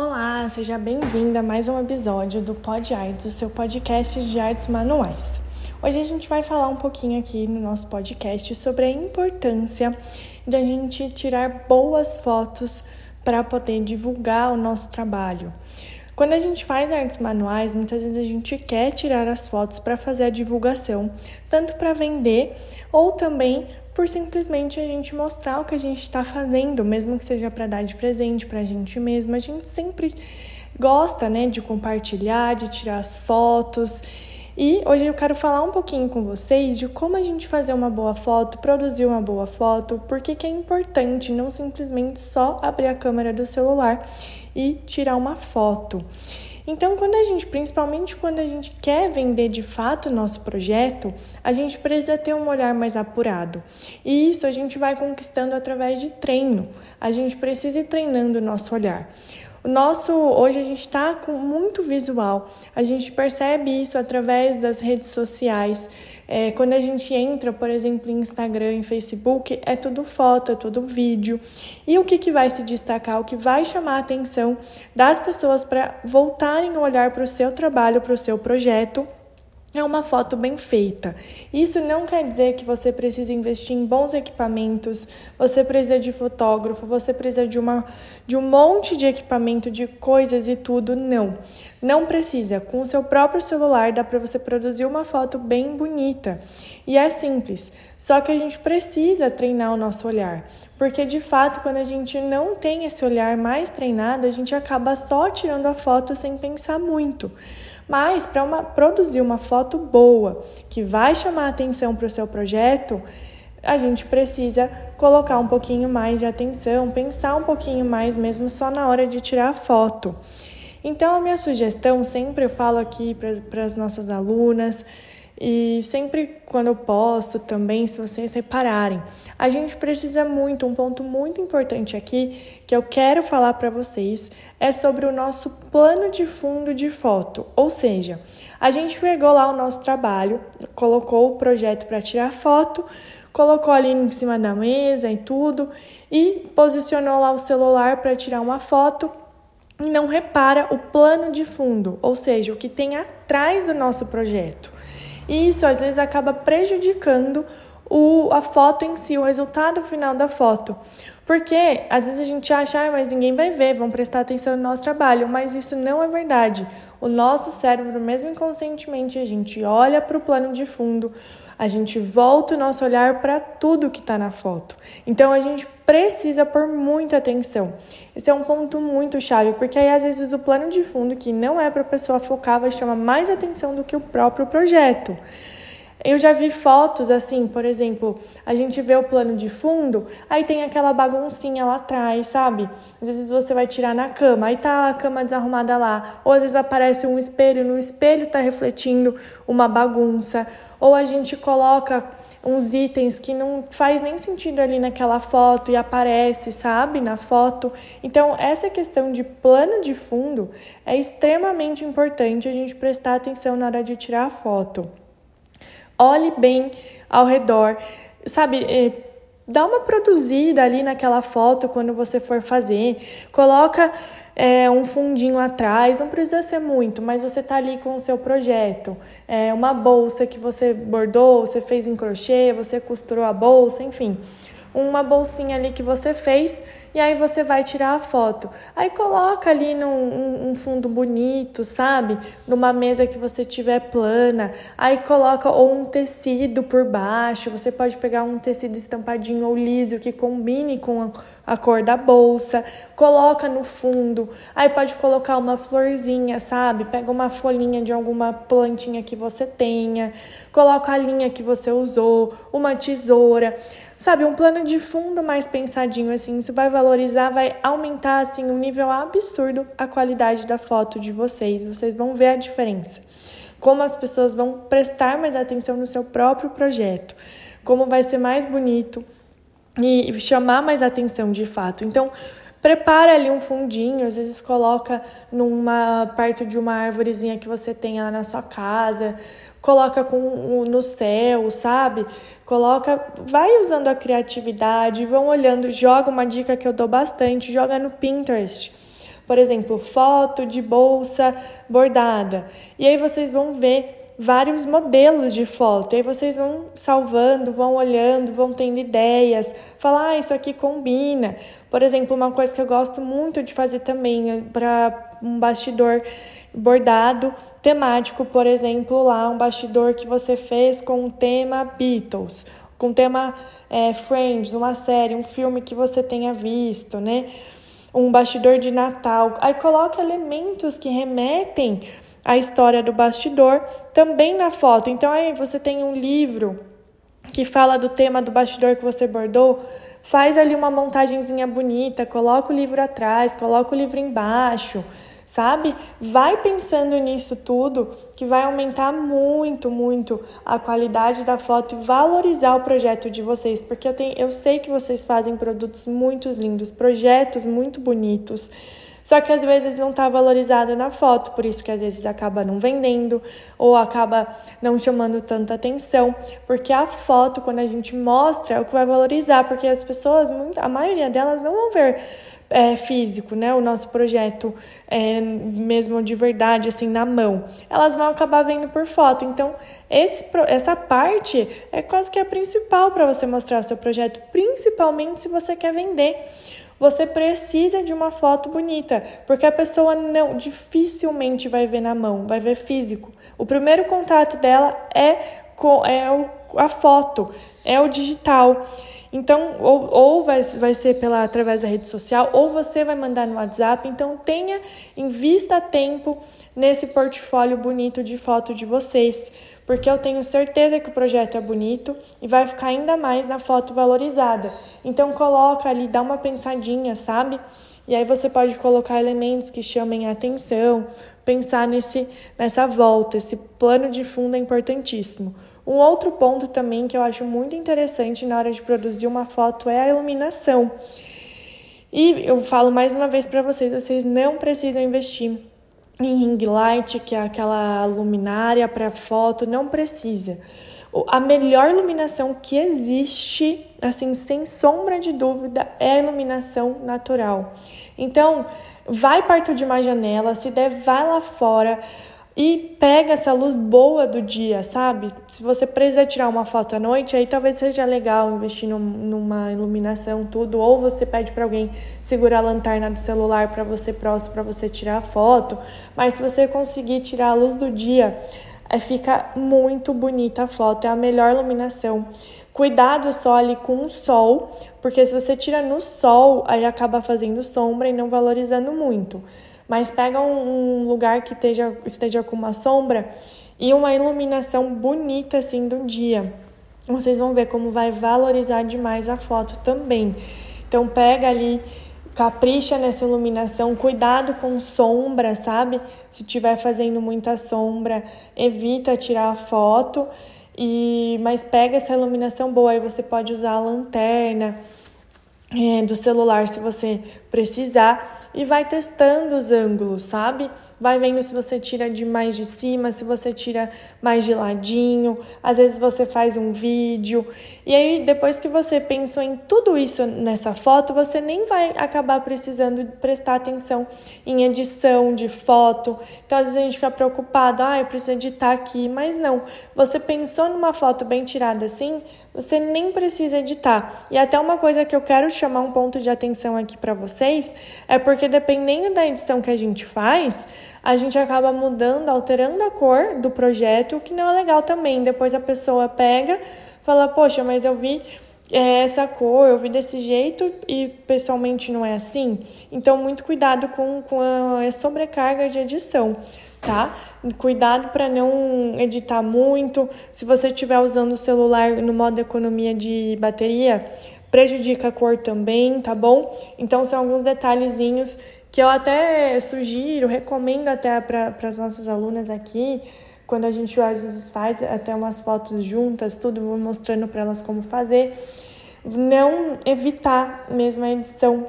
Olá, seja bem-vinda a mais um episódio do Pod Arts, o seu podcast de artes manuais. Hoje a gente vai falar um pouquinho aqui no nosso podcast sobre a importância da gente tirar boas fotos para poder divulgar o nosso trabalho. Quando a gente faz artes manuais, muitas vezes a gente quer tirar as fotos para fazer a divulgação, tanto para vender ou também por simplesmente a gente mostrar o que a gente está fazendo, mesmo que seja para dar de presente para a gente mesma. A gente sempre gosta, né, de compartilhar, de tirar as fotos. E hoje eu quero falar um pouquinho com vocês de como a gente fazer uma boa foto, produzir uma boa foto, porque que é importante não simplesmente só abrir a câmera do celular e tirar uma foto. Então, quando a gente, principalmente quando a gente quer vender de fato o nosso projeto, a gente precisa ter um olhar mais apurado. E isso a gente vai conquistando através de treino. A gente precisa ir treinando o nosso olhar. Nosso hoje a gente está com muito visual. A gente percebe isso através das redes sociais. É, quando a gente entra, por exemplo, em Instagram, em Facebook, é tudo foto, é tudo vídeo. E o que, que vai se destacar, o que vai chamar a atenção das pessoas para voltarem a olhar para o seu trabalho, para o seu projeto é uma foto bem feita. Isso não quer dizer que você precisa investir em bons equipamentos, você precisa de fotógrafo, você precisa de, uma, de um monte de equipamento, de coisas e tudo. Não. Não precisa. Com o seu próprio celular dá para você produzir uma foto bem bonita. E é simples. Só que a gente precisa treinar o nosso olhar. Porque de fato, quando a gente não tem esse olhar mais treinado, a gente acaba só tirando a foto sem pensar muito. Mas para produzir uma foto boa, que vai chamar atenção para o seu projeto, a gente precisa colocar um pouquinho mais de atenção, pensar um pouquinho mais mesmo só na hora de tirar a foto. Então, a minha sugestão, sempre eu falo aqui para as nossas alunas, e sempre quando eu posto também, se vocês repararem, a gente precisa muito, um ponto muito importante aqui que eu quero falar para vocês é sobre o nosso plano de fundo de foto. Ou seja, a gente pegou lá o nosso trabalho, colocou o projeto para tirar foto, colocou ali em cima da mesa e tudo e posicionou lá o celular para tirar uma foto e não repara o plano de fundo, ou seja, o que tem atrás do nosso projeto. E isso às vezes acaba prejudicando o, a foto em si, o resultado final da foto. Porque às vezes a gente acha, ah, mas ninguém vai ver, vão prestar atenção no nosso trabalho, mas isso não é verdade. O nosso cérebro, mesmo inconscientemente, a gente olha para o plano de fundo, a gente volta o nosso olhar para tudo que está na foto. Então a gente precisa pôr muita atenção. Esse é um ponto muito chave, porque aí às vezes o plano de fundo, que não é para a pessoa focar, vai chamar mais atenção do que o próprio projeto. Eu já vi fotos assim, por exemplo, a gente vê o plano de fundo, aí tem aquela baguncinha lá atrás, sabe? Às vezes você vai tirar na cama, aí tá a cama desarrumada lá, ou às vezes aparece um espelho, no espelho tá refletindo uma bagunça, ou a gente coloca uns itens que não faz nem sentido ali naquela foto e aparece, sabe, na foto. Então, essa questão de plano de fundo é extremamente importante a gente prestar atenção na hora de tirar a foto. Olhe bem ao redor, sabe? É, dá uma produzida ali naquela foto quando você for fazer. Coloca é, um fundinho atrás, não precisa ser muito, mas você tá ali com o seu projeto. É, uma bolsa que você bordou, você fez em crochê, você costurou a bolsa, enfim uma bolsinha ali que você fez e aí você vai tirar a foto. Aí coloca ali num um, fundo bonito, sabe? Numa mesa que você tiver plana. Aí coloca ou um tecido por baixo. Você pode pegar um tecido estampadinho ou liso que combine com a, a cor da bolsa. Coloca no fundo. Aí pode colocar uma florzinha, sabe? Pega uma folhinha de alguma plantinha que você tenha. Coloca a linha que você usou, uma tesoura. Sabe, um plano de fundo mais pensadinho assim, isso vai valorizar, vai aumentar assim um nível absurdo a qualidade da foto de vocês. Vocês vão ver a diferença. Como as pessoas vão prestar mais atenção no seu próprio projeto, como vai ser mais bonito e chamar mais atenção de fato. Então, Prepara ali um fundinho, às vezes coloca numa perto de uma árvorezinha que você tenha lá na sua casa, coloca com no céu, sabe? Coloca, vai usando a criatividade, vão olhando, joga uma dica que eu dou bastante, joga no Pinterest. por exemplo, foto de bolsa bordada. E aí vocês vão ver vários modelos de foto. E aí vocês vão salvando, vão olhando, vão tendo ideias, falar, ah, isso aqui combina. Por exemplo, uma coisa que eu gosto muito de fazer também é para um bastidor bordado temático, por exemplo, lá um bastidor que você fez com o tema Beatles, com o tema é, Friends, uma série, um filme que você tenha visto, né? Um bastidor de Natal. Aí coloca elementos que remetem à história do bastidor também na foto. Então aí você tem um livro que fala do tema do bastidor que você bordou, faz ali uma montagenzinha bonita, coloca o livro atrás, coloca o livro embaixo sabe? Vai pensando nisso tudo, que vai aumentar muito, muito a qualidade da foto e valorizar o projeto de vocês, porque eu, tenho, eu sei que vocês fazem produtos muito lindos, projetos muito bonitos. Só que às vezes não está valorizado na foto, por isso que às vezes acaba não vendendo ou acaba não chamando tanta atenção, porque a foto, quando a gente mostra, é o que vai valorizar, porque as pessoas, a maioria delas não vão ver é, físico, né? O nosso projeto é, mesmo de verdade, assim, na mão. Elas vão acabar vendo por foto. Então, esse, essa parte é quase que a principal para você mostrar o seu projeto, principalmente se você quer vender. Você precisa de uma foto bonita, porque a pessoa não dificilmente vai ver na mão, vai ver físico. O primeiro contato dela é com é a foto, é o digital. Então, ou, ou vai, vai ser pela, através da rede social, ou você vai mandar no WhatsApp. Então, tenha, invista tempo nesse portfólio bonito de foto de vocês, porque eu tenho certeza que o projeto é bonito e vai ficar ainda mais na foto valorizada. Então, coloca ali, dá uma pensadinha, sabe? E aí você pode colocar elementos que chamem a atenção, pensar nesse, nessa volta, esse plano de fundo é importantíssimo. Um outro ponto também que eu acho muito interessante na hora de produzir uma foto é a iluminação. E eu falo mais uma vez para vocês, vocês não precisam investir em ring light, que é aquela luminária para foto, não precisa. A melhor iluminação que existe, assim, sem sombra de dúvida, é a iluminação natural. Então, vai perto de uma janela, se der, vai lá fora e pega essa luz boa do dia, sabe? Se você precisa tirar uma foto à noite, aí talvez seja legal investir numa iluminação, tudo, ou você pede para alguém segurar a lanterna do celular para você próximo para você tirar a foto. Mas se você conseguir tirar a luz do dia, é, fica muito bonita a foto, é a melhor iluminação. Cuidado só ali com o sol, porque se você tira no sol, aí acaba fazendo sombra e não valorizando muito. Mas pega um, lugar que esteja, esteja com uma sombra e uma iluminação bonita assim do dia. Vocês vão ver como vai valorizar demais a foto também. Então pega ali capricha nessa iluminação, cuidado com sombra, sabe? Se estiver fazendo muita sombra, evita tirar a foto. E mas pega essa iluminação boa, aí você pode usar a lanterna é, do celular se você precisar e vai testando os ângulos, sabe? Vai vendo se você tira de mais de cima, se você tira mais de ladinho, às vezes você faz um vídeo. E aí, depois que você pensou em tudo isso nessa foto, você nem vai acabar precisando prestar atenção em edição de foto. Então, às vezes a gente fica preocupado, ah, eu preciso editar aqui, mas não. Você pensou numa foto bem tirada assim, você nem precisa editar. E até uma coisa que eu quero chamar um ponto de atenção aqui para vocês é porque dependendo da edição que a gente faz, a gente acaba mudando, alterando a cor do projeto, o que não é legal também. Depois a pessoa pega, fala: "Poxa, mas eu vi é essa cor, eu vi desse jeito e pessoalmente não é assim. Então, muito cuidado com, com a sobrecarga de edição, tá? Cuidado para não editar muito. Se você estiver usando o celular no modo economia de bateria, prejudica a cor também, tá bom? Então, são alguns detalhezinhos que eu até sugiro, recomendo até para as nossas alunas aqui quando a gente às vezes faz até umas fotos juntas, tudo, vou mostrando para elas como fazer. Não evitar mesmo a edição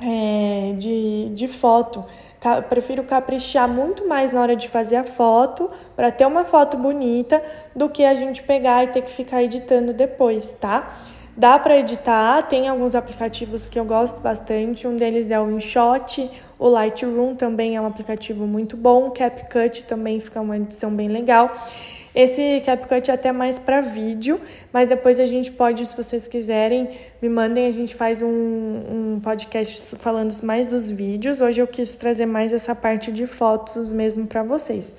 é, de, de foto. Prefiro caprichar muito mais na hora de fazer a foto, para ter uma foto bonita, do que a gente pegar e ter que ficar editando depois, tá? Dá para editar, tem alguns aplicativos que eu gosto bastante. Um deles é o InShot, o Lightroom também é um aplicativo muito bom, CapCut também fica uma edição bem legal. Esse CapCut é até mais para vídeo, mas depois a gente pode, se vocês quiserem, me mandem, a gente faz um, um podcast falando mais dos vídeos. Hoje eu quis trazer mais essa parte de fotos mesmo para vocês.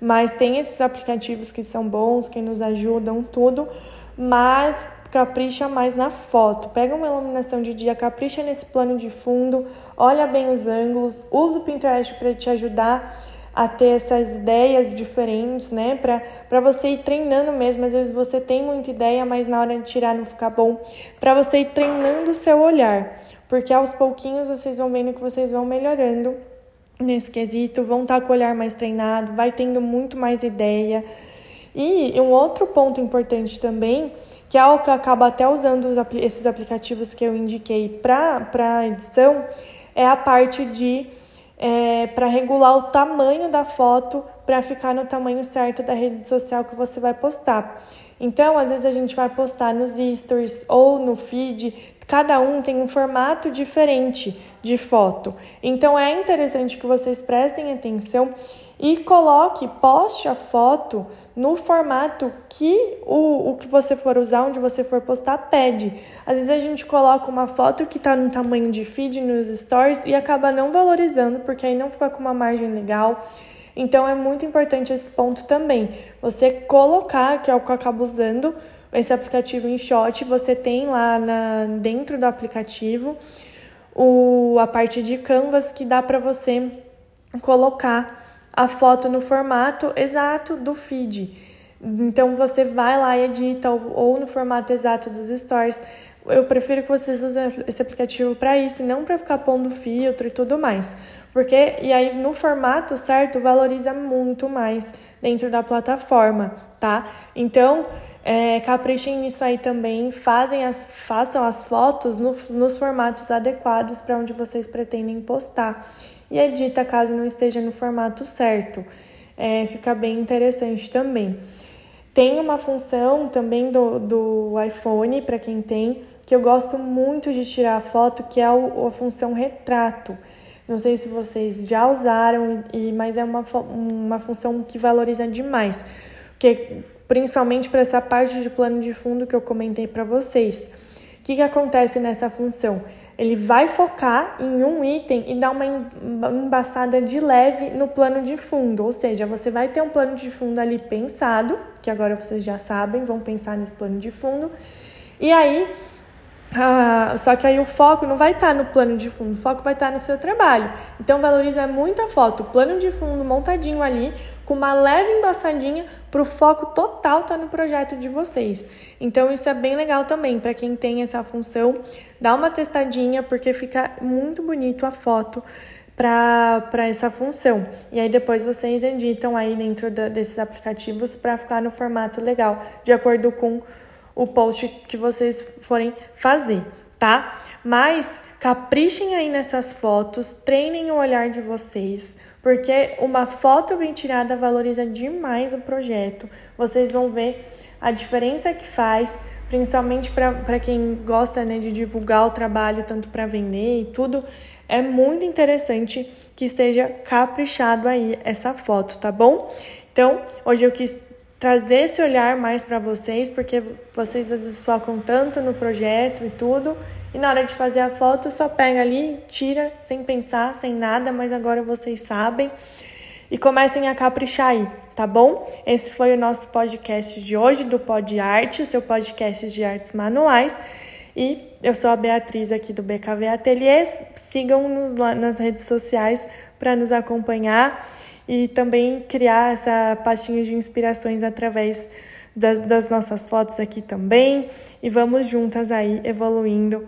Mas tem esses aplicativos que são bons, que nos ajudam, tudo, mas capricha mais na foto. Pega uma iluminação de dia, capricha nesse plano de fundo, olha bem os ângulos, usa o Pinterest para te ajudar a ter essas ideias diferentes, né? Para você ir treinando mesmo. Às vezes você tem muita ideia, mas na hora de tirar não fica bom. Para você ir treinando o seu olhar. Porque aos pouquinhos vocês vão vendo que vocês vão melhorando nesse quesito, vão estar tá com o olhar mais treinado, vai tendo muito mais ideia. E um outro ponto importante também, que algo que eu acabo até usando esses aplicativos que eu indiquei para edição, é a parte de é, para regular o tamanho da foto para ficar no tamanho certo da rede social que você vai postar. Então, às vezes a gente vai postar nos stories ou no feed, cada um tem um formato diferente de foto. Então, é interessante que vocês prestem atenção e coloque, poste a foto no formato que o, o que você for usar, onde você for postar, pede. Às vezes a gente coloca uma foto que está no tamanho de feed nos stories e acaba não valorizando, porque aí não fica com uma margem legal. Então é muito importante esse ponto também. Você colocar, que é o que eu acabo usando, esse aplicativo em shot, você tem lá na, dentro do aplicativo o, a parte de canvas que dá para você colocar a foto no formato exato do feed. Então você vai lá e edita ou no formato exato dos stories. Eu prefiro que vocês usem esse aplicativo para isso, não para ficar pondo filtro e tudo mais. Porque e aí no formato certo valoriza muito mais dentro da plataforma, tá? Então, é, caprichem nisso aí também, fazem as, façam as fotos no, nos formatos adequados para onde vocês pretendem postar e edita caso não esteja no formato certo. É, fica bem interessante também. Tem uma função também do, do iPhone, para quem tem, que eu gosto muito de tirar foto, que é a, a função retrato. Não sei se vocês já usaram, e, mas é uma, uma função que valoriza demais. Porque principalmente para essa parte de plano de fundo que eu comentei para vocês. Que, que acontece nessa função? Ele vai focar em um item e dar uma embaçada de leve no plano de fundo, ou seja, você vai ter um plano de fundo ali pensado, que agora vocês já sabem, vão pensar nesse plano de fundo, e aí ah, só que aí o foco não vai estar tá no plano de fundo, o foco vai estar tá no seu trabalho. Então valoriza muito a foto, o plano de fundo montadinho ali, com uma leve embaçadinha para o foco total estar tá no projeto de vocês. Então isso é bem legal também para quem tem essa função, dá uma testadinha porque fica muito bonito a foto para essa função. E aí depois vocês editam aí dentro da, desses aplicativos para ficar no formato legal, de acordo com o post que vocês forem fazer, tá? Mas caprichem aí nessas fotos, treinem o olhar de vocês, porque uma foto bem tirada valoriza demais o projeto. Vocês vão ver a diferença que faz, principalmente para quem gosta né, de divulgar o trabalho, tanto para vender e tudo. É muito interessante que esteja caprichado aí essa foto, tá bom? Então, hoje eu quis trazer esse olhar mais para vocês, porque vocês às vezes focam tanto no projeto e tudo, e na hora de fazer a foto só pega ali, tira sem pensar, sem nada, mas agora vocês sabem. E comecem a caprichar aí, tá bom? Esse foi o nosso podcast de hoje do Pod Arte, seu podcast de artes manuais. E eu sou a Beatriz aqui do BKV Ateliês. Sigam-nos nas redes sociais para nos acompanhar e também criar essa pastinha de inspirações através das, das nossas fotos aqui também. E vamos juntas aí evoluindo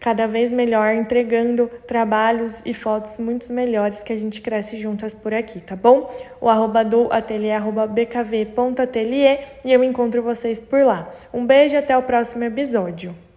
cada vez melhor, entregando trabalhos e fotos muito melhores que a gente cresce juntas por aqui, tá bom? O arroba do ateliê, arroba bkv.ateliê e eu encontro vocês por lá. Um beijo e até o próximo episódio.